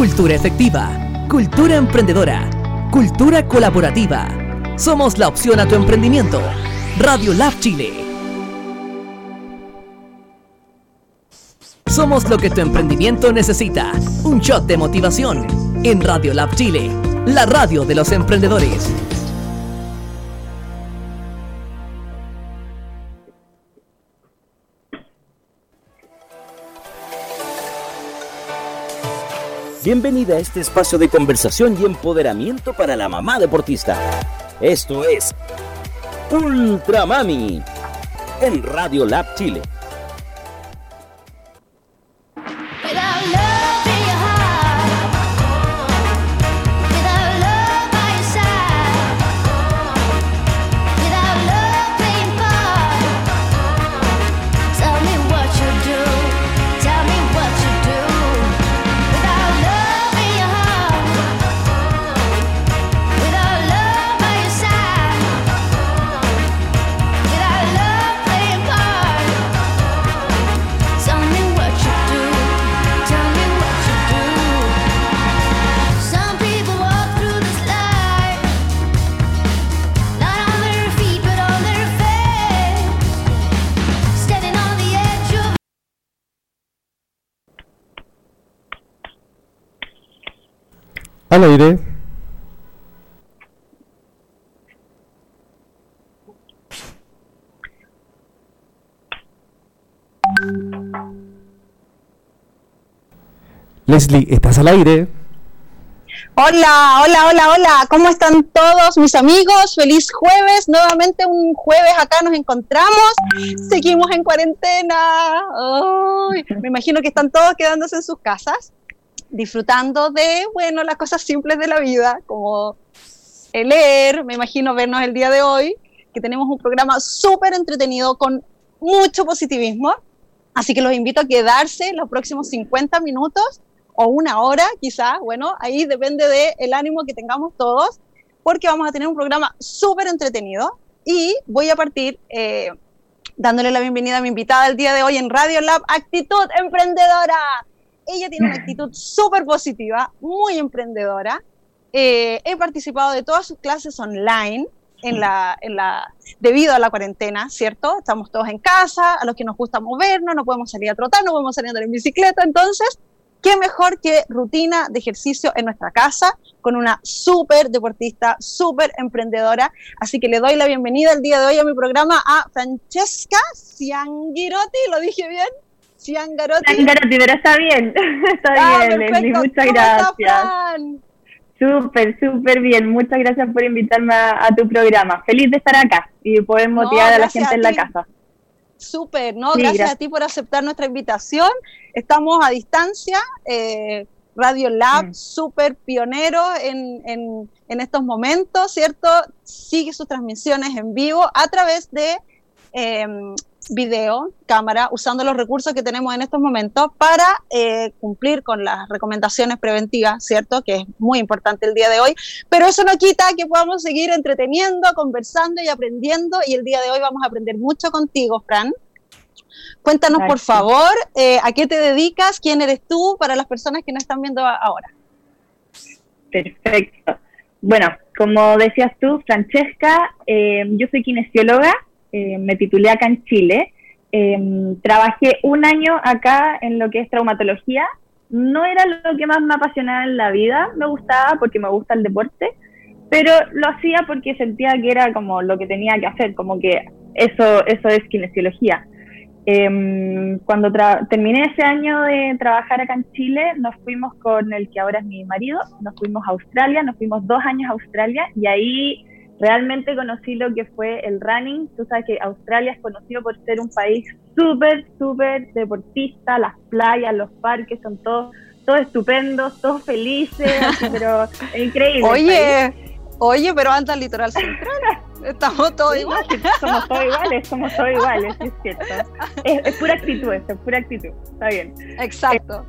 Cultura efectiva, cultura emprendedora, cultura colaborativa. Somos la opción a tu emprendimiento. Radio Lab Chile. Somos lo que tu emprendimiento necesita. Un shot de motivación. En Radio Lab Chile, la radio de los emprendedores. Bienvenida a este espacio de conversación y empoderamiento para la mamá deportista. Esto es Ultra Mami en Radio Lab Chile. Al aire. Leslie, ¿estás al aire? Hola, hola, hola, hola. ¿Cómo están todos mis amigos? Feliz jueves. Nuevamente un jueves acá nos encontramos. Seguimos en cuarentena. me imagino que están todos quedándose en sus casas disfrutando de, bueno, las cosas simples de la vida, como el leer, me imagino vernos el día de hoy, que tenemos un programa súper entretenido con mucho positivismo, así que los invito a quedarse los próximos 50 minutos o una hora quizás, bueno, ahí depende del el ánimo que tengamos todos, porque vamos a tener un programa súper entretenido. Y voy a partir eh, dándole la bienvenida a mi invitada el día de hoy en Radio Lab Actitud Emprendedora. Ella tiene una actitud súper positiva, muy emprendedora. Eh, he participado de todas sus clases online en la, en la, debido a la cuarentena, ¿cierto? Estamos todos en casa, a los que nos gusta movernos, no podemos salir a trotar, no podemos salir a andar en bicicleta, entonces, ¿qué mejor que rutina de ejercicio en nuestra casa con una súper deportista, súper emprendedora? Así que le doy la bienvenida el día de hoy a mi programa a Francesca Cianghirotti, ¿lo dije bien? Ciangarotti. Ciangarotti, pero está bien, está ah, bien, Leslie, muchas gracias. Súper, súper bien. Muchas gracias por invitarme a, tu programa. Feliz de estar acá y poder motivar a la gente en la casa. Súper, ¿no? gracias, a ti por aceptar nuestra invitación. Estamos a distancia. Eh, Radio Lab, mm. súper pionero en, en, en, estos momentos, ¿cierto? Sigue sus transmisiones en vivo a través de eh, video, cámara, usando los recursos que tenemos en estos momentos para eh, cumplir con las recomendaciones preventivas, ¿cierto? Que es muy importante el día de hoy, pero eso no quita que podamos seguir entreteniendo, conversando y aprendiendo y el día de hoy vamos a aprender mucho contigo, Fran. Cuéntanos, por favor, eh, a qué te dedicas, quién eres tú para las personas que nos están viendo ahora. Perfecto. Bueno, como decías tú, Francesca, eh, yo soy kinesióloga, eh, me titulé acá en Chile. Em, trabajé un año acá en lo que es traumatología. No era lo que más me apasionaba en la vida, me gustaba porque me gusta el deporte, pero lo hacía porque sentía que era como lo que tenía que hacer, como que eso, eso es kinesiología. Em, cuando terminé ese año de trabajar acá en Chile, nos fuimos con el que ahora es mi marido, nos fuimos a Australia, nos fuimos dos años a Australia y ahí realmente conocí lo que fue el running. Tú sabes que Australia es conocido por ser un país súper, súper deportista, las playas, los parques son todos, todos estupendos, todos felices, pero es increíble. Oye, oye, pero anda al litoral central. Estamos todos iguales. Somos todos iguales, somos todos iguales, es cierto. Es, pura actitud eso, es pura actitud. Está bien. Exacto.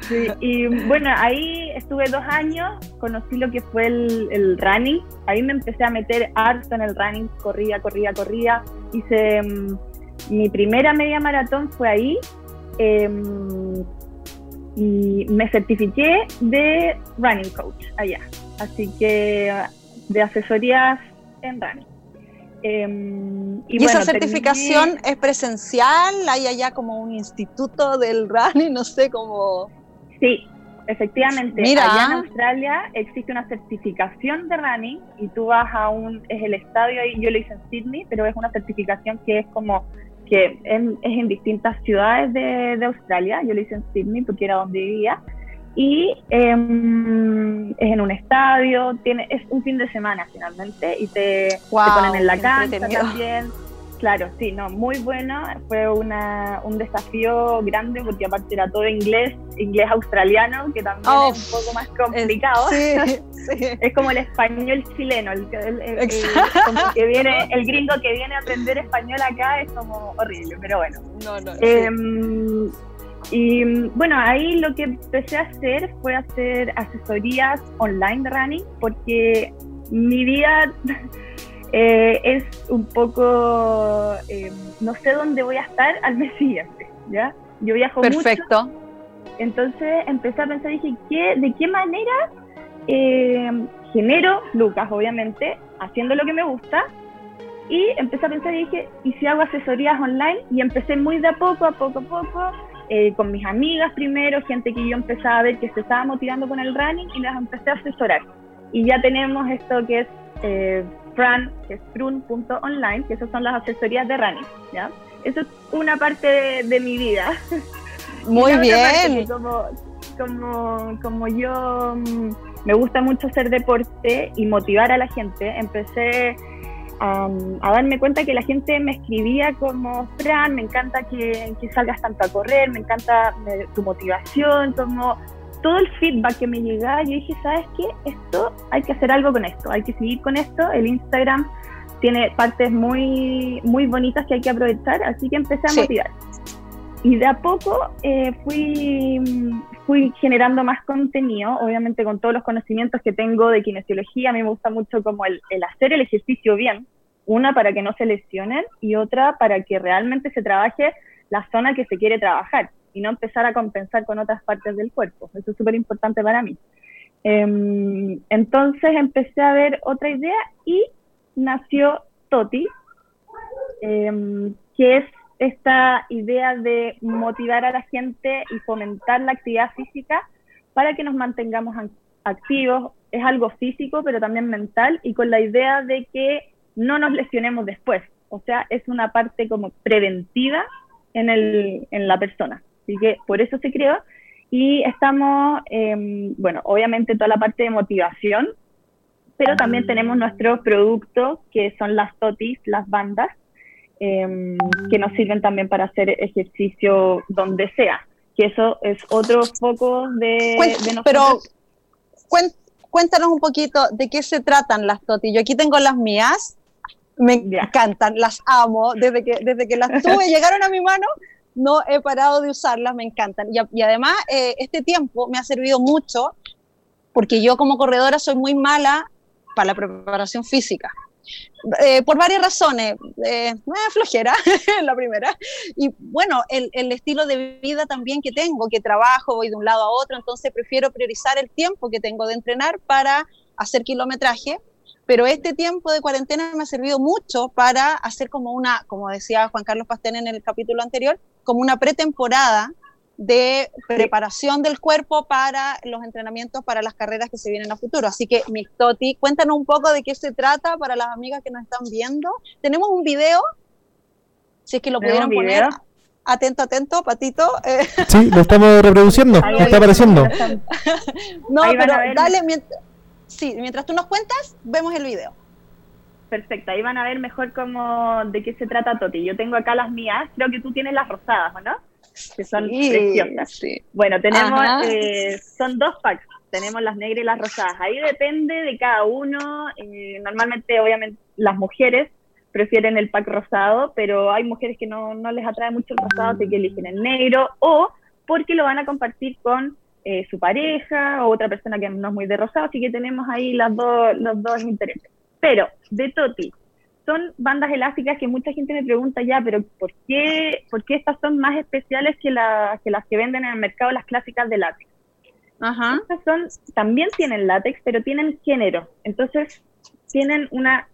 Sí, y bueno, ahí estuve dos años, conocí lo que fue el, running, ahí me empecé a meter harto en el running, corría, corría, corría, hice mm, mi primera media maratón fue ahí, em, y me certifiqué de running coach allá. Así que de asesorías en running. Em, y, esa certificación es presencial? ¿Hay allá como un instituto del running? No sé cómo. Sí, efectivamente. Mira. Allá en Australia existe una certificación de running y tú vas a un. Es el estadio ahí, yo lo hice en Sydney, pero es una certificación que es como. que es, en distintas ciudades de, de Australia. Yo lo hice en Sydney porque era donde vivía y em, es en un estadio, tiene, es un fin de semana finalmente y te, ponen en la cancha también. Claro, sí, no, muy bueno. Fue una, un desafío grande porque aparte era todo inglés, inglés australiano, que también es un poco más complicado. Es, es como el español chileno, el, que viene, el gringo que viene a aprender español acá es como horrible, pero bueno. No, no, em, y bueno, ahí lo que empecé a hacer fue hacer asesorías online de running, porque mi vida eh, es un poco, eh, no sé dónde voy a estar al mes siguiente, ¿ya? Yo viajo Perfecto. entonces empecé a pensar, dije, ¿qué, ¿de qué manera eh, genero lucas, obviamente, haciendo lo que me gusta? Y empecé a pensar y dije, ¿y si hago asesorías online? Y empecé muy de a poco, a poco, a poco, eh, con mis amigas primero, gente que yo empezaba a ver que se estaba motivando con el running y las empecé a asesorar. Y ya tenemos esto que es eh, Fran, que es frun.online, que esas son las asesorías de running, ¿ya? Eso es una parte de, mi vida. Muy bien. Como, como, como yo mm, me gusta mucho hacer deporte y motivar a la gente, empecé a, darme cuenta que la gente me escribía como, Fran, me encanta que, salgas tanto a correr, me encanta tu motivación, como todo el feedback que me llegaba, yo dije, ¿sabes qué? Esto, hay que hacer algo con esto, hay que seguir con esto, el Instagram tiene partes muy, muy bonitas que hay que aprovechar, así que empecé a motivar. Y de a poco eh, fui, fui generando más contenido, obviamente con todos los conocimientos que tengo de kinesiología, a mí me gusta mucho como el, el hacer el ejercicio bien, una para que no se lesionen y otra para que realmente se trabaje la zona que se quiere trabajar y no empezar a compensar con otras partes del cuerpo. Eso es súper importante para mí. Em, entonces empecé a ver otra idea y nació Toti, em, que es esta idea de motivar a la gente y fomentar la actividad física para que nos mantengamos activos. Es algo físico, pero también mental y con la idea de que no nos lesionemos después. O sea, es una parte como preventiva en, el, en la persona. Así que por eso se creó. Y estamos, em, bueno, obviamente toda la parte de motivación, pero también tenemos nuestros productos que son las totis, las bandas, Em, que nos sirven también para hacer ejercicio donde sea, que eso es otro foco de, nosotros. Pero cuéntanos un poquito de qué se tratan las TOTI. Yo aquí tengo las mías, me encantan, las amo, desde que, desde que las tuve, llegaron a mi mano, no he parado de usarlas, me encantan. Y, además, eh, este tiempo me ha servido mucho porque yo como corredora soy muy mala para la preparación física. Eh, por varias razones. Eh, flojera, la primera. Y bueno, el, estilo de vida también que tengo, que trabajo, voy de un lado a otro, entonces prefiero priorizar el tiempo que tengo de entrenar para hacer kilometraje. Pero este tiempo de cuarentena me ha servido mucho para hacer como una, como decía Juan Carlos Pastén en el capítulo anterior, como una pretemporada de preparación del cuerpo para los entrenamientos para las carreras que se vienen a futuro. Así que, Miss Toti, cuéntanos un poco de qué se trata para las amigas que nos están viendo. Tenemos un video, si es que lo pudieron poner. Atento, atento, patito. Eh. Sí, lo estamos reproduciendo, está apareciendo. no, pero dale, mientras, sí, mientras tú nos cuentas, vemos el video. Perfecto, ahí van a ver mejor cómo de qué se trata Toti. Yo tengo acá las mías, creo que tú tienes las rosadas, ¿o no? que son preciosas. Bueno, tenemos, eh, son dos packs, tenemos las negras y las rosadas. Ahí depende de cada uno. Eh, normalmente, obviamente, las mujeres prefieren el pack rosado, pero hay mujeres que no, no les atrae mucho el rosado, así que eligen el negro, o porque lo van a compartir con eh, su pareja o otra persona que no es muy de rosado, así que tenemos ahí las dos, los dos intereses. Pero de Toti, son bandas elásticas que mucha gente me pregunta ya, pero ¿por qué, por qué estas son más especiales que, que las que venden en el mercado, las clásicas de látex? Ajá. Estas son, también tienen látex, pero tienen género. Entonces, tienen una,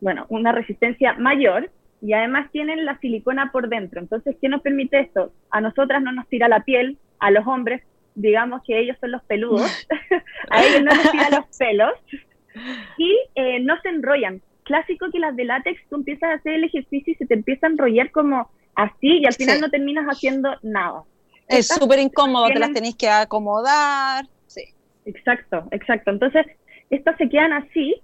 bueno, una resistencia mayor y además tienen la silicona por dentro. Entonces, ¿qué nos permite esto? A nosotras no nos tira la piel, a los hombres, digamos que ellos son los peludos, a ellos no nos tira los pelos y eh, no se enrollan. Clásico que las de látex, tú empiezas a hacer el ejercicio y se te empieza a enrollar como así y al final no terminas haciendo nada. Es súper incómodo, te las tenéis que acomodar. Sí. Exacto, exacto. Entonces, estas se quedan así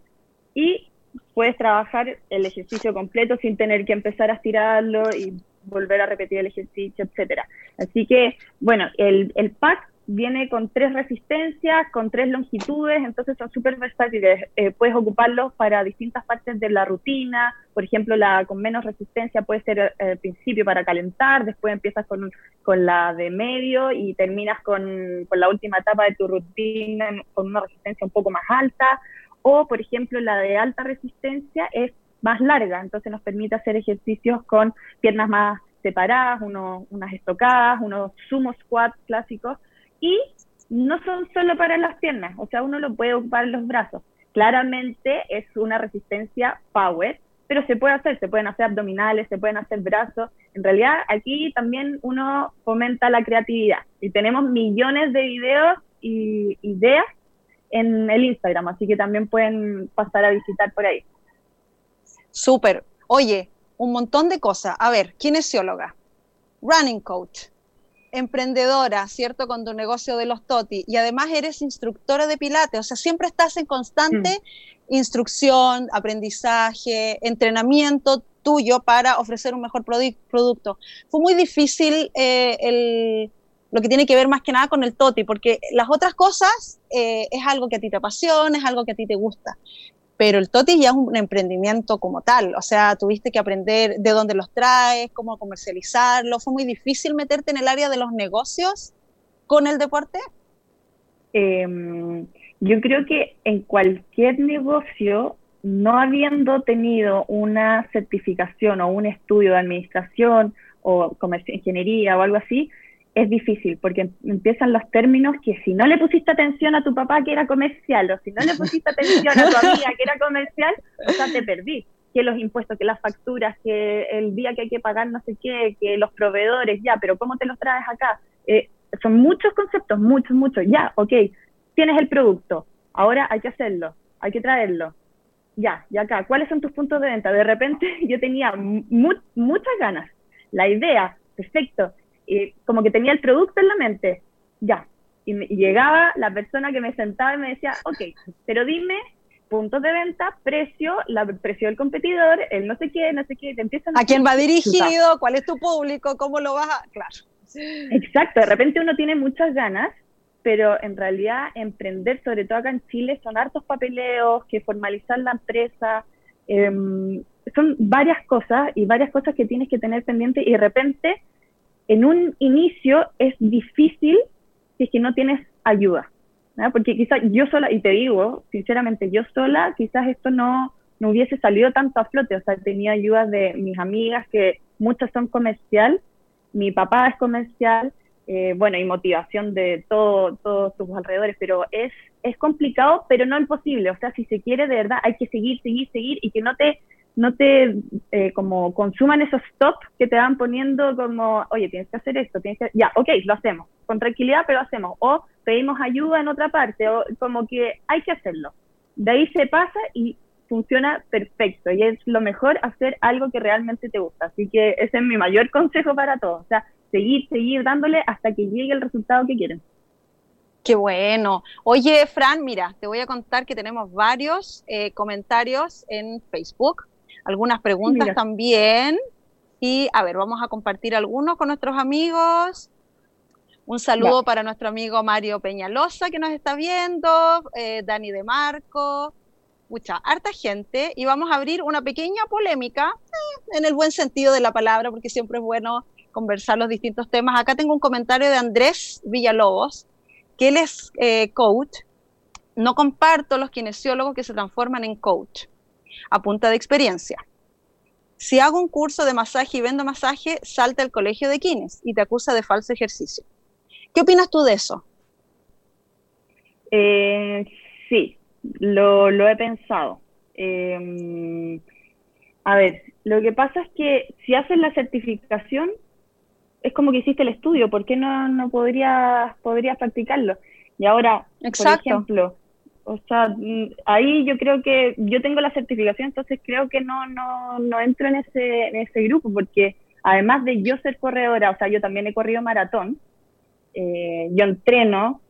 y puedes trabajar el ejercicio completo sin tener que empezar a estirarlo y volver a repetir el ejercicio, etcétera. Así que, bueno, el, el pack viene con tres resistencias, con tres longitudes, entonces son súper versátiles. Eh, puedes ocuparlos para distintas partes de la rutina, por ejemplo, la con menos resistencia puede ser eh, al principio para calentar, después empiezas con, con la de medio y terminas con, con la última etapa de tu rutina con una resistencia un poco más alta, o por ejemplo la de alta resistencia es más larga, entonces nos permite hacer ejercicios con piernas más separadas, unas estocadas, unos sumo squats clásicos, y no son solo para las piernas, o sea, uno lo puede ocupar los brazos. Claramente es una resistencia power, pero se puede hacer, se pueden hacer abdominales, se pueden hacer brazos. En realidad aquí también uno fomenta la creatividad y tenemos millones de videos y ideas en el Instagram, así que también pueden pasar a visitar por ahí. Súper. Oye, un montón de cosas. A ver, kinesióloga, running coach, emprendedora, ¿cierto? Con tu negocio de los TOTI y además eres instructora de pilates, o sea, siempre estás en constante mm. instrucción, aprendizaje, entrenamiento tuyo para ofrecer un mejor producto. Fue muy difícil eh, lo que tiene que ver más que nada con el TOTI, porque las otras cosas eh, es algo que a ti te apasiona, es algo que a ti te gusta pero el TOTI ya es un emprendimiento como tal, o sea, tuviste que aprender de dónde los traes, cómo comercializarlo, fue muy difícil meterte en el área de los negocios con el deporte. Em, yo creo que en cualquier negocio, no habiendo tenido una certificación o un estudio de administración o ingeniería o algo así, es difícil porque empiezan los términos que si no le pusiste atención a tu papá que era comercial o si no le pusiste atención a tu amiga que era comercial, o sea, te perdí. Que los impuestos, que las facturas, que el día que hay que pagar no sé qué, que los proveedores, ya, pero ¿cómo te los traes acá? Eh, son muchos conceptos, muchos, muchos. Ya, ok, tienes el producto, ahora hay que hacerlo, hay que traerlo. Ya, y acá, ¿cuáles son tus puntos de venta? De repente yo tenía muchas ganas, la idea, perfecto, como que tenía el producto en la mente, ya. Y, llegaba la persona que me sentaba y me decía, ok, pero dime puntos de venta, precio, la precio del competidor, el no sé qué, no sé qué, te empiezan a... quién va dirigido? ¿Cuál es tu público? ¿Cómo lo vas a...? Claro. Exacto, de repente uno tiene muchas ganas, pero en realidad emprender, sobre todo acá en Chile, son hartos papeleos, que formalizar la empresa, em, son varias cosas y varias cosas que tienes que tener pendiente y de repente en un inicio es difícil si es que no tienes ayuda, porque quizás yo sola, y te digo, sinceramente, yo sola, quizás esto no, no hubiese salido tanto a flote, o sea, tenía ayuda de mis amigas, que muchas son comercial, mi papá es comercial, eh, bueno, y motivación de todo, todos tus alrededores, pero es, es complicado, pero no imposible, o sea, si se quiere de verdad, hay que seguir, seguir, seguir, y que no te no te eh, como consuman esos stops que te van poniendo como, oye, tienes que hacer esto, tienes que, ya, ok, lo hacemos, con tranquilidad, pero lo hacemos, o pedimos ayuda en otra parte, o como que hay que hacerlo. De ahí se pasa y funciona perfecto, y es lo mejor hacer algo que realmente te gusta, así que ese es mi mayor consejo para todos, o sea, seguir, seguir dándole hasta que llegue el resultado que quieren. Qué bueno. Oye, Fran, mira, te voy a contar que tenemos varios eh, comentarios en Facebook algunas preguntas también. Y a ver, vamos a compartir algunos con nuestros amigos. Un saludo para nuestro amigo Mario Peñalosa que nos está viendo, eh, Dani de Marco, mucha, harta gente. Y vamos a abrir una pequeña polémica, eh, en el buen sentido de la palabra, porque siempre es bueno conversar los distintos temas. Acá tengo un comentario de Andrés Villalobos, que él es eh, coach. No comparto los kinesiólogos que se transforman en coach a punta de experiencia. Si hago un curso de masaje y vendo masaje, salta el colegio de Kines y te acusa de falso ejercicio. ¿Qué opinas tú de eso? Eh, sí, lo, lo, he pensado. Eh, a ver, lo que pasa es que si haces la certificación, es como que hiciste el estudio, ¿por qué no, no podrías, podrías practicarlo? Y ahora, por ejemplo, o sea, mm, ahí yo creo que yo tengo la certificación, entonces creo que no, no, no entro en ese, en ese grupo, porque además de yo ser corredora, o sea, yo también he corrido maratón, eh, yo entreno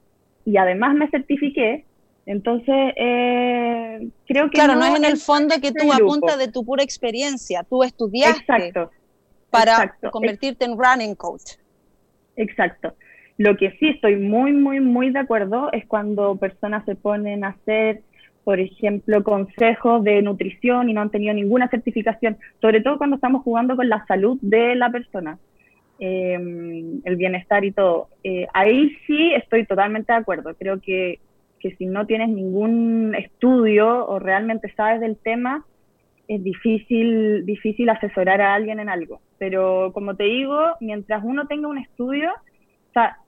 y además me certifiqué, entonces eh, creo que... Claro, no, es en el fondo que tú apuntas de tu pura experiencia, tú estudiaste exacto, para convertirte en running coach. Exacto. Lo que sí estoy muy, muy, muy de acuerdo es cuando personas se ponen a hacer, por ejemplo, consejos de nutrición y no han tenido ninguna certificación, sobre todo cuando estamos jugando con la salud de la persona, em, el bienestar y todo. Eh, ahí sí estoy totalmente de acuerdo. Creo que, que si no tienes ningún estudio o realmente sabes del tema, es difícil, difícil asesorar a alguien en algo. Pero como te digo, mientras uno tenga un estudio, o sea,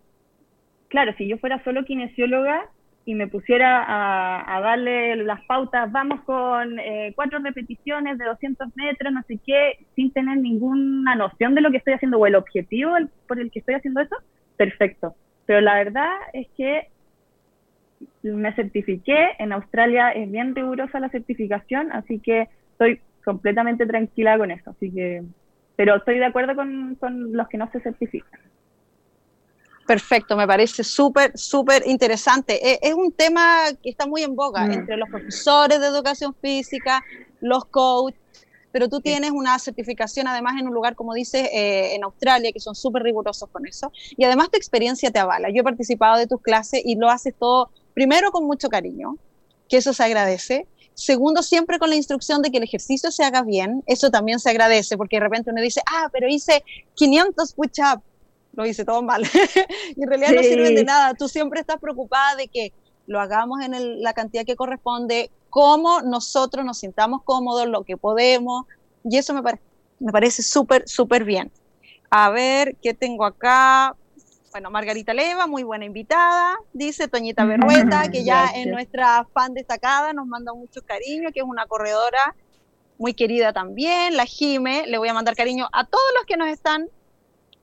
claro, si yo fuera solo kinesióloga y me pusiera a, darle las pautas, vamos con eh, cuatro repeticiones de 200 metros, no sé qué, sin tener ninguna noción de lo que estoy haciendo o el objetivo por el que estoy haciendo eso, perfecto. Pero la verdad es que me certifiqué, en Australia es bien rigurosa la certificación, así que estoy completamente tranquila con eso, así que, pero estoy de acuerdo con, con los que no se certifican. Perfecto, me parece súper, súper interesante. E, es, un tema que está muy en boga mm. entre los profesores de educación física, los coaches, pero tú tienes una certificación además en un lugar, como dices, eh, en Australia, que son súper rigurosos con eso. Y además tu experiencia te avala. Yo he participado de tus clases y lo haces todo, primero, con mucho cariño, que eso se agradece. Segundo, siempre con la instrucción de que el ejercicio se haga bien. Eso también se agradece, porque de repente uno dice, ah, pero hice 500 push-ups lo hice todo mal. y en realidad no sirven de nada. Tú siempre estás preocupada de que lo hagamos en la cantidad que corresponde, cómo nosotros nos sintamos cómodos, lo que podemos. Y eso me, me parece súper, súper bien. A ver, ¿qué tengo acá? Bueno, Margarita Leva, muy buena invitada, dice Toñita Berrueta, que ya es nuestra fan destacada, nos manda mucho cariño, que es una corredora muy querida también. La Jime, le voy a mandar cariño a todos los que nos están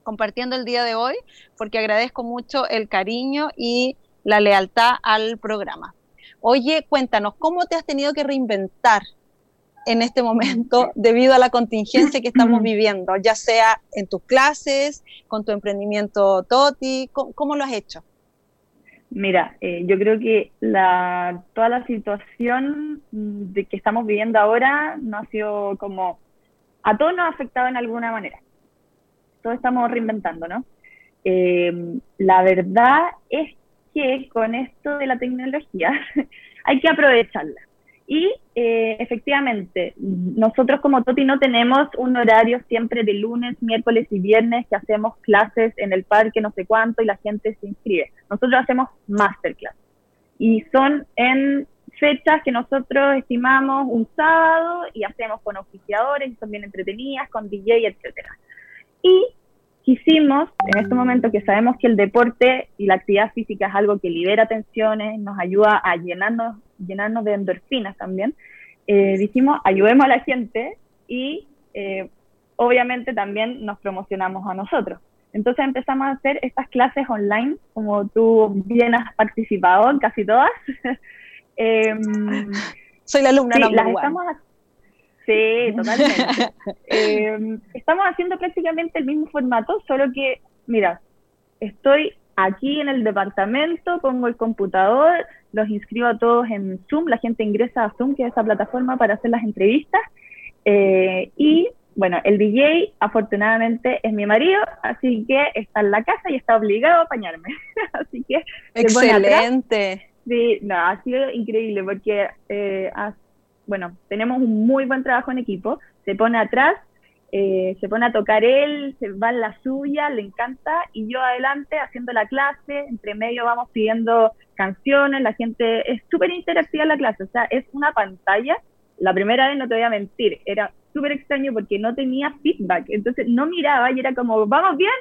compartiendo el día de hoy, porque agradezco mucho el cariño y la lealtad al programa. Oye, cuéntanos, ¿cómo te has tenido que reinventar en este momento debido a la contingencia que estamos viviendo, ya sea en tus clases, con tu emprendimiento Toti? ¿Cómo, lo has hecho? Mira, eh, yo creo que la, toda la situación de que estamos viviendo ahora no ha sido como, a todos nos ha afectado en alguna manera todos estamos reinventando, ¿no? Eh, la verdad es que con esto de la tecnología hay que aprovecharla. Y eh, efectivamente, nosotros como Toti no tenemos un horario siempre de lunes, miércoles y viernes que hacemos clases en el parque no sé cuánto y la gente se inscribe. Nosotros hacemos masterclass. Y son en fechas que nosotros estimamos un sábado y hacemos con oficiadores, son bien entretenidas, con DJ, etcétera. Y quisimos, en este momento que sabemos que el deporte y la actividad física es algo que libera tensiones, nos ayuda a llenarnos, llenarnos de endorfinas también, eh, dijimos, ayudemos a la gente y eh, obviamente también nos promocionamos a nosotros. Entonces empezamos a hacer estas clases online, como tú bien has participado en casi todas. Em, Soy la alumna sí, las estamos, Sí, totalmente. Em, estamos haciendo prácticamente el mismo formato, solo que, mira, estoy aquí en el departamento, pongo el computador, los inscribo a todos en Zoom, la gente ingresa a Zoom, que es esa plataforma para hacer las entrevistas, eh, y bueno, el DJ afortunadamente es mi marido, así que está en la casa y está obligado a apañarme. así que... Excelente. Sí, no, ha sido increíble porque eh, bueno, tenemos un muy buen trabajo en equipo, se pone atrás, eh, se pone a tocar él, se va en la suya, le encanta, y yo adelante haciendo la clase, entre medio vamos pidiendo canciones, la gente es súper interactiva la clase, o sea, es una pantalla la primera vez no te voy a mentir, era súper extraño porque no tenía feedback, entonces no miraba y era como, ¿vamos bien?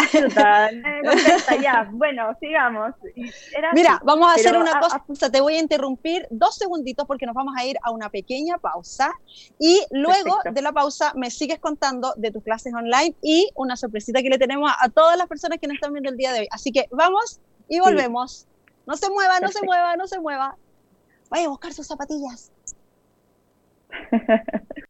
ya. Bueno, sigamos. Mira, vamos a hacer una cosa, te voy a interrumpir dos segunditos porque nos vamos a ir a una pequeña pausa y luego de la pausa me sigues contando de tus clases online y una sorpresita que le tenemos a, todas las personas que nos están viendo el día de hoy. Así que vamos y volvemos. No se mueva, no se mueva, no se mueva. Vaya a buscar sus zapatillas.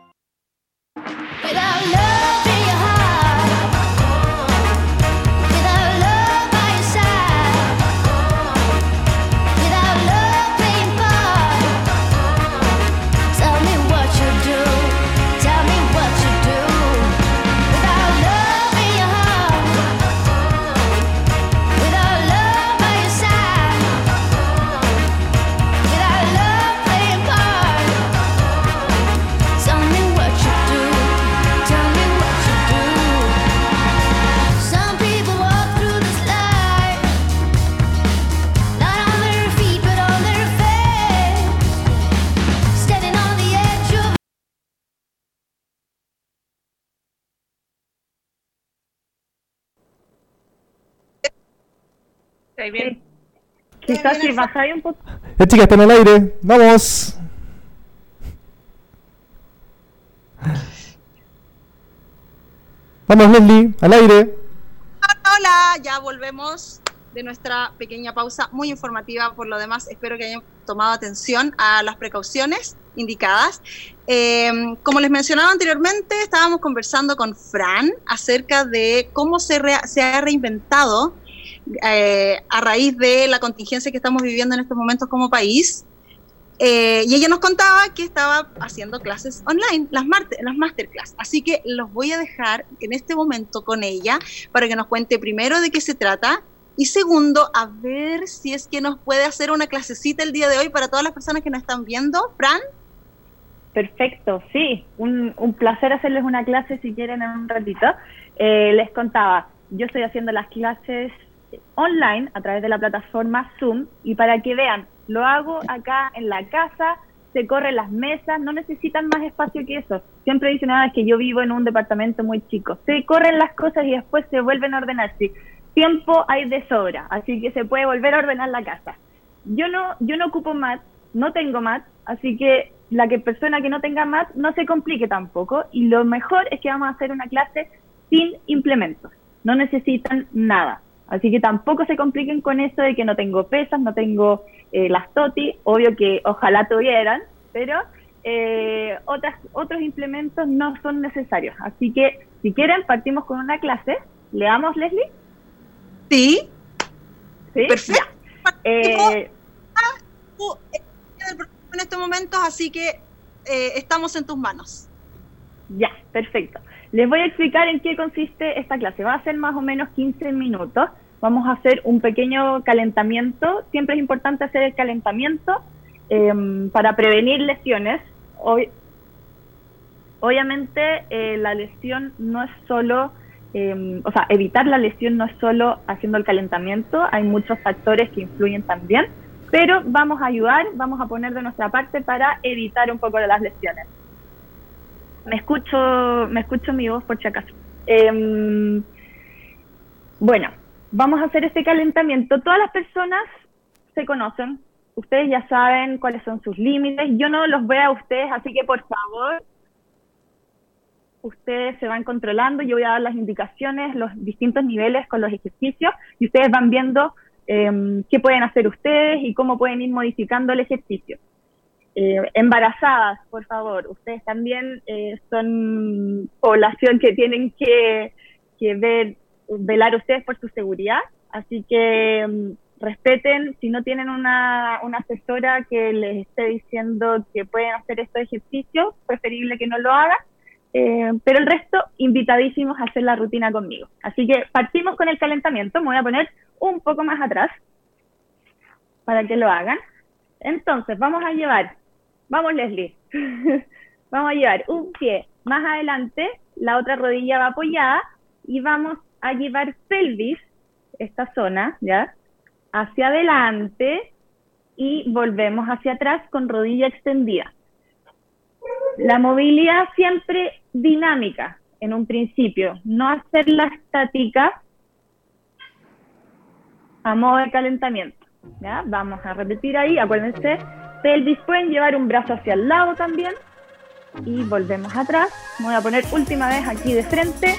Bien. Quizás si bajáis un poco. Ya, chicas, están al aire. ¡Vamos! Vamos, Leslie, al aire. Hola, ya volvemos de nuestra pequeña pausa, muy informativa por lo demás. Espero que hayan tomado atención a las precauciones indicadas. Eh, como les mencionaba anteriormente, estábamos conversando con Fran acerca de cómo se, se ha reinventado eh, a raíz de la contingencia que estamos viviendo en estos momentos como país. Eh, y ella nos contaba que estaba haciendo clases online, las, las masterclass. Así que los voy a dejar en este momento con ella para que nos cuente primero de qué se trata y segundo, a ver si es que nos puede hacer una clasecita el día de hoy para todas las personas que nos están viendo. Fran. Perfecto, sí, un, placer hacerles una clase si quieren en un ratito. Eh, les contaba, yo estoy haciendo las clases online a través de la plataforma Zoom y para que vean, lo hago acá en la casa, se corren las mesas, no necesitan más espacio que eso. Siempre dicen, ah, que yo vivo en un departamento muy chico. Se corren las cosas y después se vuelven a ordenar. Sí, tiempo hay de sobra, así que se puede volver a ordenar la casa. Yo no, yo no ocupo mat, no tengo mat, así que la que persona que no tenga mat no se complique tampoco. Y lo mejor es que vamos a hacer una clase sin implementos. No necesitan nada. Así que tampoco se compliquen con eso de que no tengo pesas, no tengo eh, las TOTI, obvio que ojalá tuvieran, pero eh, otras, otros implementos no son necesarios. Así que si quieren, partimos con una clase. ¿Leamos, Leslie? Sí. ¿Sí? Perfecto. Eh, en estos momentos, así que eh, estamos en tus manos. Ya, perfecto. Les voy a explicar en qué consiste esta clase. Va a ser más o menos 15 minutos vamos a hacer un pequeño calentamiento. Siempre es importante hacer el calentamiento em, para prevenir lesiones. obviamente eh, la lesión no es solo, em, o sea, evitar la lesión no es solo haciendo el calentamiento, hay muchos factores que influyen también, pero vamos a ayudar, vamos a poner de nuestra parte para evitar un poco las lesiones. Me escucho, me escucho mi voz por si acaso. Em, bueno, vamos a hacer este calentamiento. Todas las personas se conocen, ustedes ya saben cuáles son sus límites, yo no los veo a ustedes, así que por favor, ustedes se van controlando, yo voy a dar las indicaciones, los distintos niveles con los ejercicios y ustedes van viendo em, qué pueden hacer ustedes y cómo pueden ir modificando el ejercicio. Eh, embarazadas, por favor, ustedes también eh, son población que tienen que, que ver velar ustedes por su seguridad, así que mm, respeten, si no tienen una, una asesora que les esté diciendo que pueden hacer estos ejercicios, preferible que no lo hagan. Eh, pero el resto, invitadísimos a hacer la rutina conmigo. Así que partimos con el calentamiento. Me voy a poner un poco más atrás para que lo hagan. Entonces, vamos a llevar, vamos Leslie, vamos a llevar un pie más adelante, la otra rodilla va apoyada y vamos a llevar pelvis, esta zona, ¿ya? hacia adelante y volvemos hacia atrás con rodilla extendida. La movilidad siempre dinámica en un principio, no hacerla estática a modo de calentamiento. ¿ya? Vamos a repetir ahí, acuérdense, pelvis pueden llevar un brazo hacia el lado también y volvemos atrás. Voy a poner última vez aquí de frente,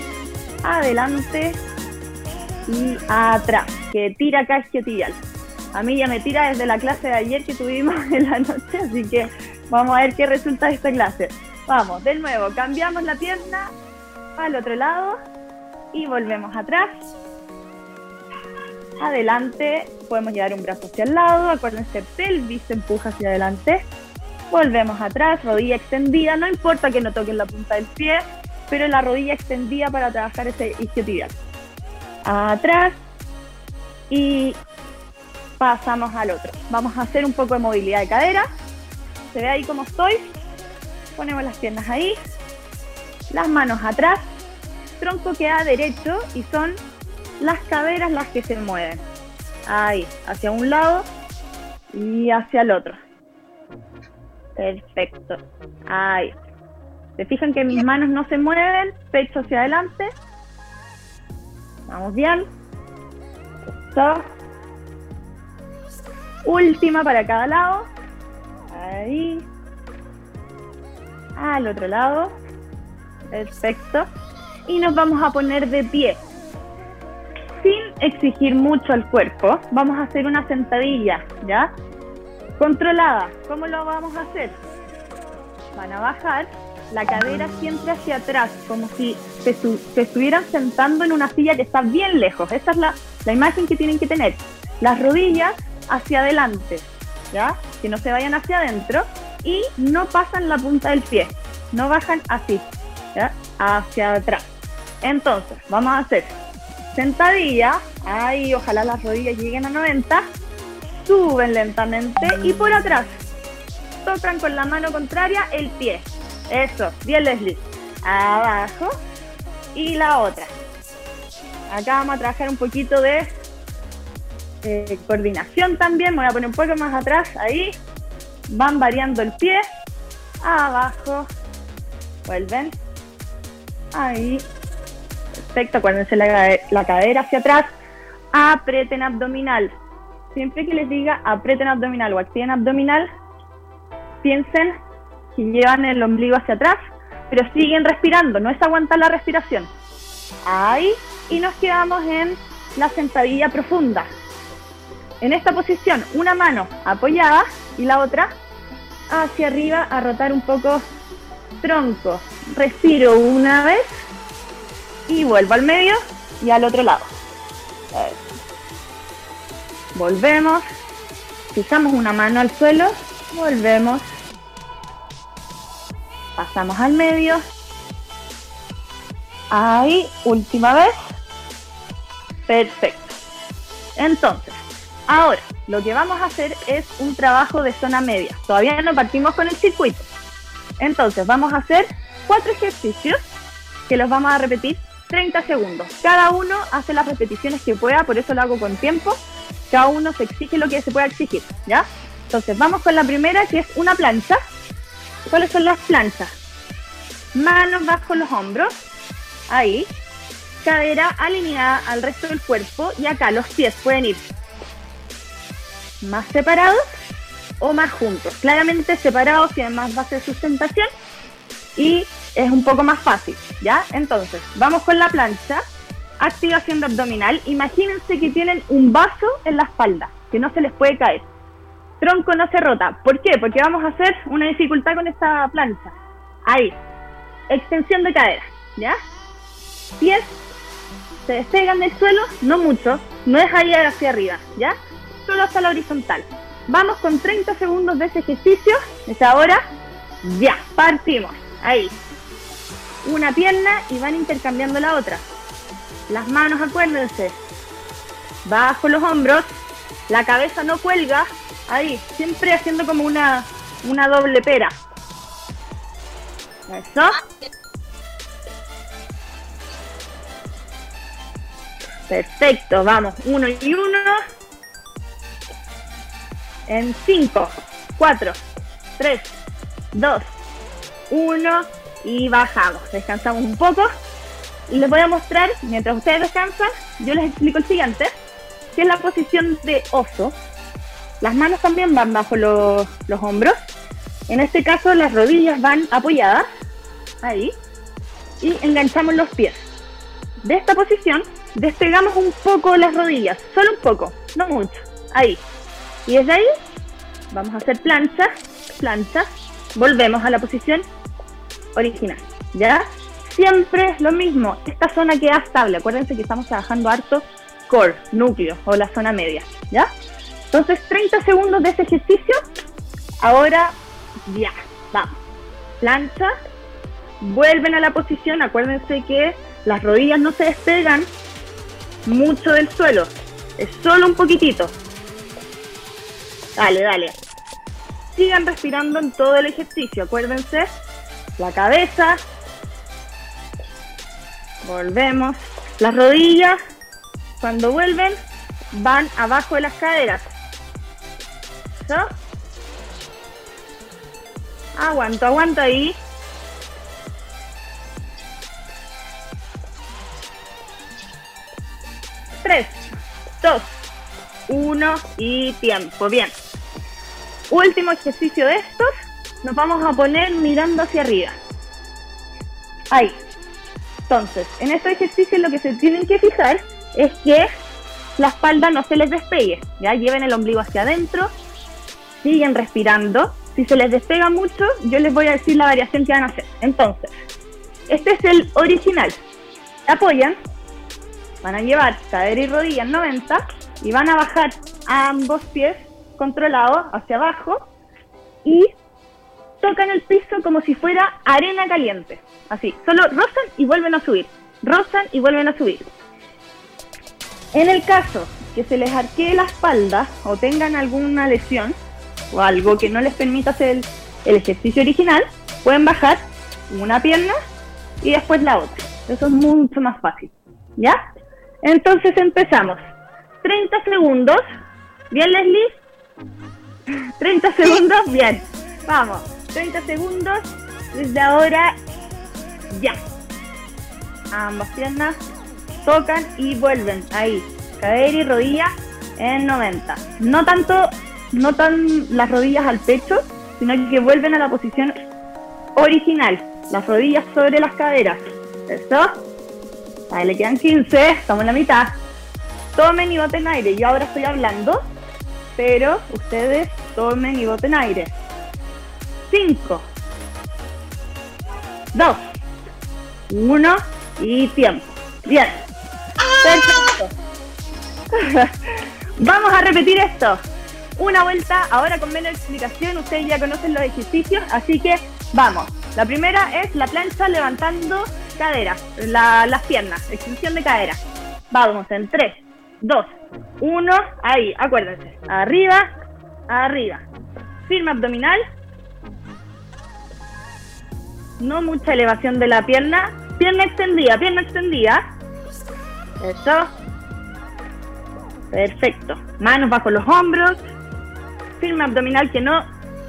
adelante y atrás, que tira tibial. A mí ya me tira desde la clase de ayer que tuvimos en la noche, así que vamos a ver qué resulta de esta clase. Vamos, de nuevo, cambiamos la pierna al otro lado y volvemos atrás. Adelante, podemos llevar un brazo hacia el lado, acuérdense, pelvis se empuja hacia adelante. Volvemos atrás, rodilla extendida, no importa que no toquen la punta del pie, pero la rodilla extendida para trabajar ese isquiotibial atrás y pasamos al otro. Vamos a hacer un poco de movilidad de cadera. Se ve ahí como estoy. Ponemos las piernas ahí, las manos atrás, tronco queda derecho y son las caderas las que se mueven. Ahí, hacia un lado y hacia el otro. Perfecto. Ahí. Se fijan que mis manos no se mueven, pecho hacia adelante, Vamos bien. Última para cada lado. Ahí. Al otro lado. Perfecto. Y nos vamos a poner de pie. Sin exigir mucho al cuerpo, vamos a hacer una sentadilla, ¿ya? Controlada. ¿Cómo lo vamos a hacer? Van a bajar la cadera siempre hacia atrás, como si se, estuvieran sentando en una silla que está bien lejos. Esa es la, la imagen que tienen que tener. Las rodillas hacia adelante, ¿ya? Que no se vayan hacia adentro y no pasan la punta del pie, no bajan así, ¿ya? Hacia atrás. Entonces, vamos a hacer sentadilla, ahí ojalá las rodillas lleguen a 90, suben lentamente y por atrás tocan con la mano contraria el pie, eso, bien Leslie. Abajo. Y la otra. Acá vamos a trabajar un poquito de eh, coordinación también. Voy a poner un poco más atrás. Ahí. Van variando el pie. Abajo. Vuelven. Ahí. Perfecto. Acuérdense la, la cadera hacia atrás. Aprieten abdominal. Siempre que les diga aprieten abdominal o activen abdominal, piensen que llevan el ombligo hacia atrás, pero siguen respirando, no es aguantar la respiración. Ahí, y nos quedamos en la sentadilla profunda. En esta posición, una mano apoyada y la otra hacia arriba a rotar un poco tronco. Respiro una vez y vuelvo al medio y al otro lado. Volvemos, fijamos una mano al suelo, volvemos pasamos al medio. Ahí, última vez. Perfecto. Entonces, ahora lo que vamos a hacer es un trabajo de zona media. Todavía no partimos con el circuito. Entonces, vamos a hacer cuatro ejercicios que los vamos a repetir 30 segundos. Cada uno hace las repeticiones que pueda, por eso lo hago con tiempo. Cada uno se exige lo que se pueda exigir, ¿ya? Entonces, vamos con la primera, que es una plancha. ¿Cuáles son las planchas? Manos bajo los hombros, ahí. Cadera alineada al resto del cuerpo y acá los pies pueden ir más separados o más juntos. Claramente separados tienen más base de sustentación y es un poco más fácil, ¿ya? Entonces, vamos con la plancha, activación abdominal. Imagínense que tienen un vaso en la espalda, que no se les puede caer tronco no se rota. ¿Por qué? Porque vamos a hacer una dificultad con esta plancha. Ahí. Extensión de cadera. ¿Ya? Pies se despegan del suelo, no mucho, no es ahí hacia arriba, ¿ya? Solo hasta la horizontal. Vamos con 30 segundos de ese ejercicio, es ahora, ya, partimos, ahí. Una pierna y van intercambiando la otra. Las manos, acuérdense, bajo los hombros, la cabeza no cuelga, ahí, siempre haciendo como una, una doble pera. Eso. Perfecto, vamos, uno y uno. En 5, 4, 3, 2, 1 y bajamos. Descansamos un poco. Y les voy a mostrar, mientras ustedes descansan, yo les explico el siguiente, que es la posición de oso. Las manos también van bajo los, los hombros. En este caso las rodillas van apoyadas, ahí, y enganchamos los pies. De esta posición despegamos un poco las rodillas, solo un poco, no mucho, ahí. Y desde ahí vamos a hacer plancha, plancha, volvemos a la posición original, ¿ya? Siempre es lo mismo, esta zona queda estable, acuérdense que estamos trabajando harto core, núcleo o la zona media, ¿ya? Entonces 30 segundos de ese ejercicio, ahora ya, vamos, plancha, vuelven a la posición, acuérdense que las rodillas no se despegan mucho del suelo, es solo un poquitito. Dale, dale. Sigan respirando en todo el ejercicio, acuérdense, la cabeza, volvemos, las rodillas, cuando vuelven, van abajo de las caderas. ¿So? Aguanto, aguanto ahí. Tres, dos, uno y tiempo. Bien. Último ejercicio de estos. Nos vamos a poner mirando hacia arriba. Ahí. Entonces, en este ejercicio lo que se tienen que fijar es que la espalda no se les despegue. Ya lleven el ombligo hacia adentro. Siguen respirando. Si se les despega mucho, yo les voy a decir la variación que van a hacer. Entonces, este es el original. Apoyan, van a llevar cadera y rodilla en 90 y van a bajar ambos pies controlados hacia abajo y tocan el piso como si fuera arena caliente. Así, solo rozan y vuelven a subir. Rozan y vuelven a subir. En el caso que se les arquee la espalda o tengan alguna lesión, o algo que no les permita hacer el, el ejercicio original, pueden bajar una pierna y después la otra. Eso es mucho más fácil. ¿Ya? Entonces empezamos. 30 segundos. ¿Bien, Leslie? 30 segundos, bien. Vamos. 30 segundos. Desde ahora, ya. Ambas piernas tocan y vuelven. Ahí. Cadera y rodilla en 90. No tanto no tan las rodillas al pecho, sino que vuelven a la posición original, las rodillas sobre las caderas. ¿Eso? Ahí le quedan 15, estamos en la mitad. Tomen y boten aire. Yo ahora estoy hablando, pero ustedes tomen y boten aire. 5, 2, 1 y tiempo. Bien. Perfecto. Vamos a repetir esto una vuelta, ahora con menos explicación, ustedes ya conocen los ejercicios, así que vamos. La primera es la plancha levantando cadera, las piernas, extensión de cadera. Vamos en 3, 2, 1, ahí, acuérdense, arriba, arriba. Firme abdominal. No mucha elevación de la pierna. Pierna extendida, pierna extendida. Eso. Perfecto. Manos bajo los hombros firme abdominal que no,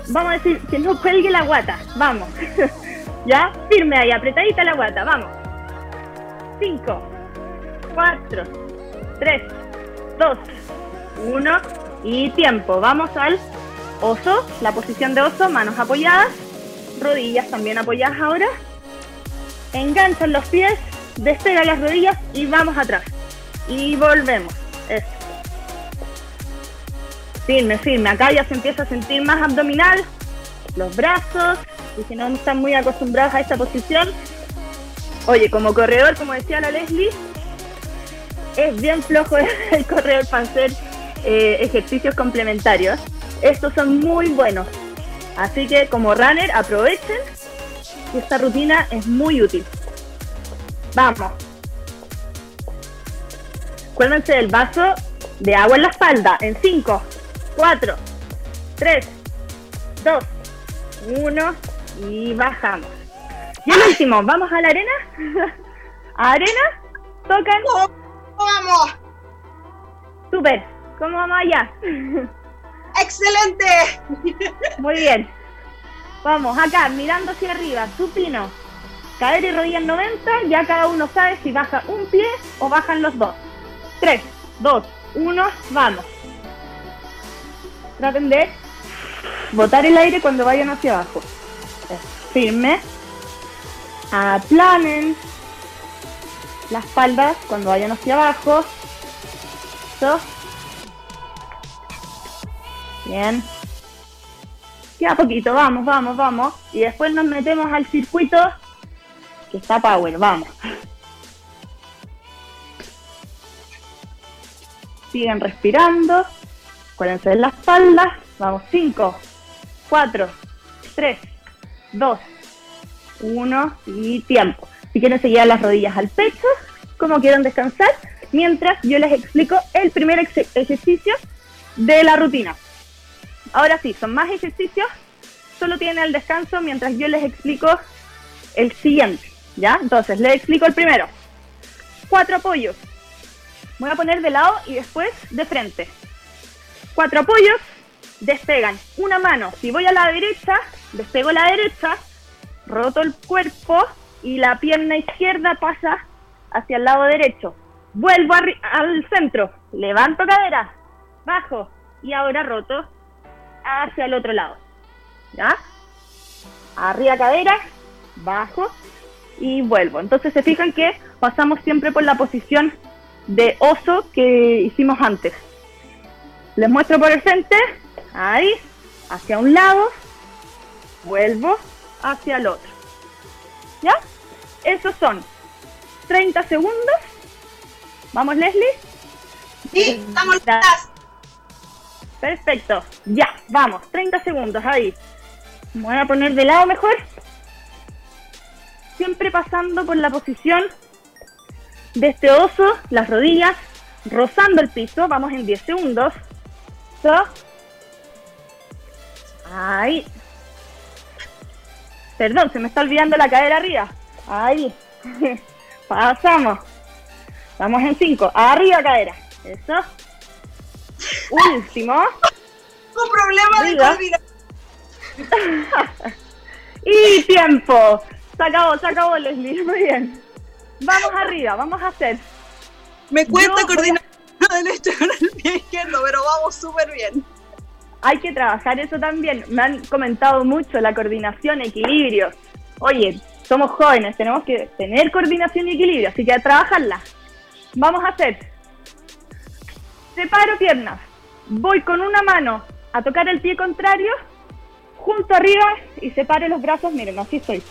vamos a decir, que no cuelgue la guata. Vamos. ¿Ya? Firme ahí, apretadita la guata. Vamos. 5, 4, 3, 2, 1 y tiempo. Vamos al oso, la posición de oso, manos apoyadas, rodillas también apoyadas ahora. Enganchan los pies, despega las rodillas y vamos atrás. Y volvemos. Eso. Firme, firme. Acá ya se empieza a sentir más abdominal, los brazos, y si no están muy acostumbrados a esta posición, oye, como corredor, como decía la Leslie, es bien flojo el correr para hacer eh, ejercicios complementarios. Estos son muy buenos. Así que como runner aprovechen esta rutina es muy útil. Vamos. Acuérdense del vaso de agua en la espalda. En 5, 4, 3, 2, 1 y bajamos. Y el último, ¿vamos a la arena? ¿A arena? ¿Tocan? ¡Vamos! Super. ¿Cómo vamos allá? ¡Excelente! Muy bien. Vamos, acá, mirando hacia arriba, supino. Cadera y rodilla en 90, ya cada uno sabe si baja un pie o bajan los dos. 3, 2, 1, vamos. Traten de botar el aire cuando vayan hacia abajo. Firme. Aplanen la espalda cuando vayan hacia abajo. Eso. Bien. Queda poquito, vamos, vamos, vamos. Y después nos metemos al circuito que está Power, vamos. Siguen respirando. Acuérdense de la espalda. Vamos, 5, 4, 3, 2, 1 y tiempo. Si quieren seguir las rodillas al pecho, como quieran descansar, mientras yo les explico el primer ejercicio de la rutina. Ahora sí, son más ejercicios, solo tienen el descanso mientras yo les explico el siguiente, ¿ya? Entonces, les explico el primero. Cuatro apoyos. Voy a poner de lado y después de frente. Cuatro apoyos, despegan una mano. Si voy a la derecha, despego la derecha, roto el cuerpo y la pierna izquierda pasa hacia el lado derecho. Vuelvo al centro, levanto cadera, bajo y ahora roto hacia el otro lado. ¿Ya? Arriba cadera, bajo y vuelvo. Entonces se fijan que pasamos siempre por la posición de oso que hicimos antes. Les muestro por el frente, ahí, hacia un lado, vuelvo hacia el otro. ¿Ya? Esos son 30 segundos. ¿Vamos, Leslie? Sí, estamos listas. Perfecto. Ya, vamos. 30 segundos ahí. Me voy a poner de lado mejor. Siempre pasando por la posición de este oso, las rodillas rozando el piso. Vamos en 10 segundos. So. Ahí. Perdón, se me está olvidando la cadera arriba. Ahí. Pasamos. Vamos en 5. Arriba cadera. Eso. Último. Un problema de coordinación. y tiempo. Se acabó, se acabó, Leslie. Muy bien. Vamos arriba, vamos a hacer. Me cuesta coordinar derecho con el pie izquierdo, pero vamos súper bien. Hay que trabajar eso también. Me han comentado mucho la coordinación, equilibrio. Oye, somos jóvenes, tenemos que tener coordinación y equilibrio, así que a trabajarla. Vamos a hacer. Separo piernas. Voy con una mano a tocar el pie contrario, junto arriba y separe los brazos. Miren, así estoy.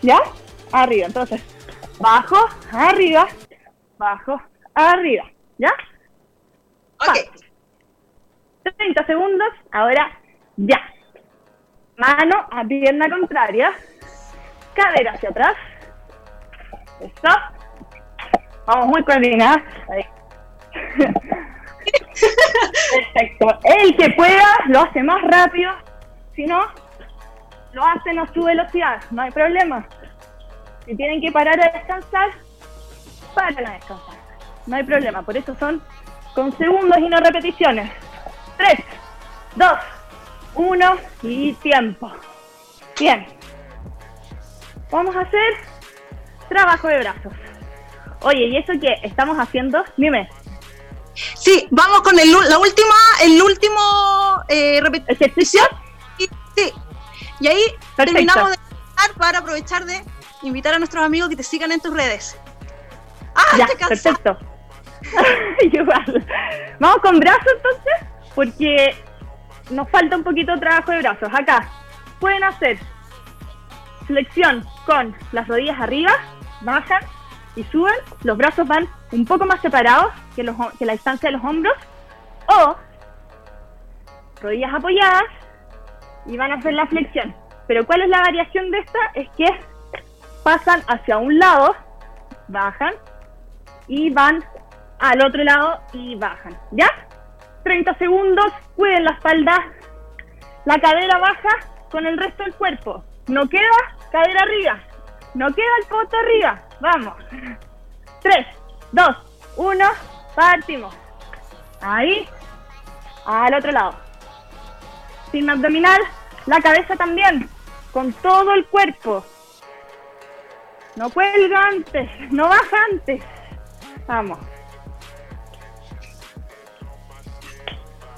¿Ya? Arriba. Entonces, bajo, arriba, bajo, arriba. ¿Ya? Ok. 30 segundos. Ahora, ya. Mano a pierna contraria. Cadera hacia atrás. Eso. Vamos muy coordinadas. Ahí. Perfecto. El que pueda lo hace más rápido. Si no, lo hace a su velocidad. No hay problema. Si tienen que parar a descansar, paran a descansar. No hay problema. Por eso son con segundos y no repeticiones. 3, 2, 1 y tiempo. Bien. Vamos a hacer trabajo de brazos. Oye, ¿y eso qué estamos haciendo? Dime. Sí, vamos con el, la última, el último eh, ¿Ejercicio? Y, sí. Y ahí terminamos de para aprovechar de invitar a nuestros amigos que te sigan en tus redes. ¡Ah, ya, estoy perfecto. Igual. Vamos con brazos entonces, porque nos falta un poquito de trabajo de brazos. Acá pueden hacer flexión con las rodillas arriba, bajan y suben, los brazos van un poco más separados que, la distancia de los hombros o rodillas apoyadas y van a hacer la flexión. Pero ¿cuál es la variación de esta? Es que pasan hacia un lado, bajan y van al otro lado y bajan. ¿Ya? 30 segundos, cuiden la espalda, la cadera baja con el resto del cuerpo. No queda cadera arriba, no queda el poto arriba. Vamos. 3, 2, 1, partimos. Ahí, al otro lado. Sin abdominal, la cabeza también, con todo el cuerpo. No cuelga antes, no baja antes. Vamos.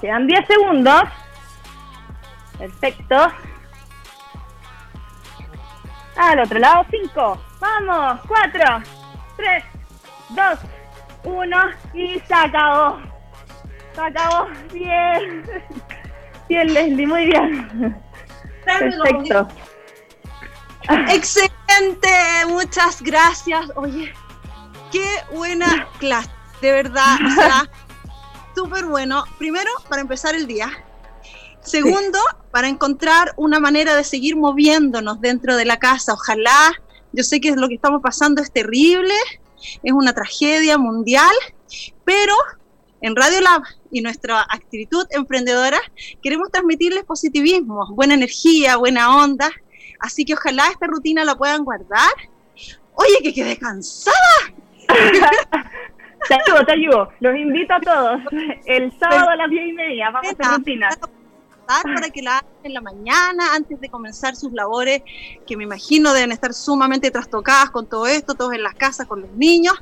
Quedan 10 segundos. Perfecto. Al otro lado, 5. Vamos, 4, 3, 2, 1 y se acabó. Se acabó. Bien. Bien, Leslie, muy bien. Perfecto. Excelente, muchas gracias. Oye, qué buena clase, de verdad. O sea, súper bueno. Primero, para empezar el día. Segundo, para encontrar una manera de seguir moviéndonos dentro de la casa. Ojalá, yo sé que lo que estamos pasando es terrible, es una tragedia mundial, pero en Radio Lab y nuestra actitud emprendedora queremos transmitirles positivismo, buena energía, buena onda. Así que ojalá esta rutina la puedan guardar. Oye, que quedé cansada. te ayudo, te ayudo. Los invito a todos. El sábado a las diez y media vamos a hacer rutina para que la hagan en la mañana antes de comenzar sus labores, que me imagino deben estar sumamente trastocadas con todo esto, todos en las casas con los niños.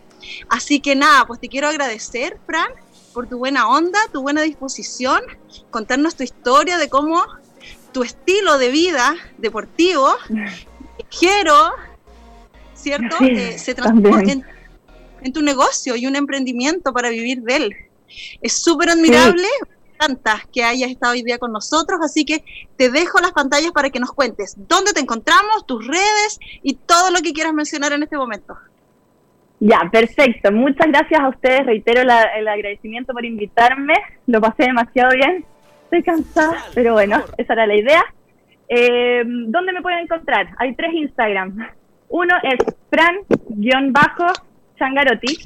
Así que nada, pues te quiero agradecer, Fran, por tu buena onda, tu buena disposición, contarnos tu historia de cómo tu estilo de vida deportivo, quiero, ¿cierto? Eh, se transformó en, tu negocio y un emprendimiento para vivir de él. Es súper admirable que hayas estado hoy día con nosotros, así que te dejo las pantallas para que nos cuentes dónde te encontramos, tus redes y todo lo que quieras mencionar en este momento. Ya, perfecto. Muchas gracias a ustedes. Reitero el agradecimiento por invitarme. Lo pasé demasiado bien. Estoy cansada, pero bueno, esa era la idea. Eh, ¿Dónde me pueden encontrar? Hay tres Instagram. Uno es fran-changarotti,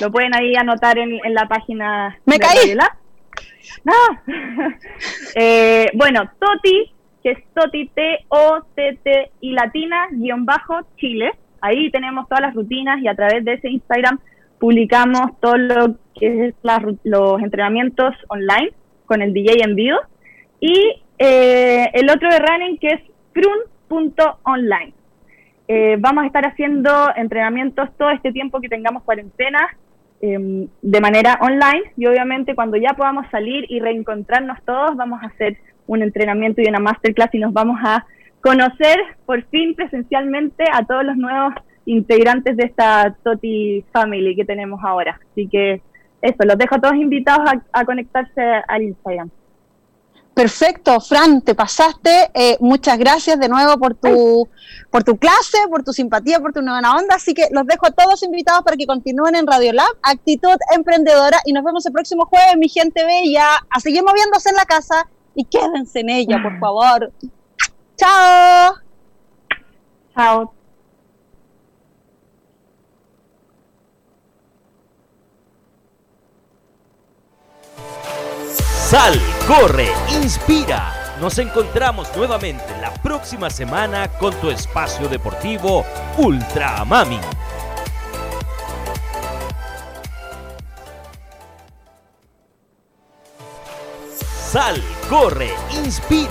Lo pueden ahí anotar en, la página Me de caí. No. Eh, bueno, Toti, que es Toti, T-O-T-T y latina, guion bajo, Chile. Ahí tenemos todas las rutinas y a través de ese Instagram publicamos todo lo que es los entrenamientos online con el DJ en vivo. Y eh, el otro de running que es prun.online. Eh, vamos a estar haciendo entrenamientos todo este tiempo que tengamos cuarentena Em, de manera online y obviamente cuando ya podamos salir y reencontrarnos todos vamos a hacer un entrenamiento y una masterclass y nos vamos a conocer por fin presencialmente a todos los nuevos integrantes de esta Toti Family que tenemos ahora. Así que eso, los dejo todos invitados a conectarse al Instagram. Perfecto, Fran, te pasaste. Eh, muchas gracias de nuevo por tu, por tu clase, por tu simpatía, por tu nueva onda. Así que los dejo a todos invitados para que continúen en Radio Lab, Actitud Emprendedora. Y nos vemos el próximo jueves, mi gente bella. A seguir moviéndose en la casa y quédense en ella, por favor. Chao. Chao. Sal, corre, inspira. Nos encontramos nuevamente la próxima semana con tu espacio deportivo Ultra Mami. Sal, corre, inspira.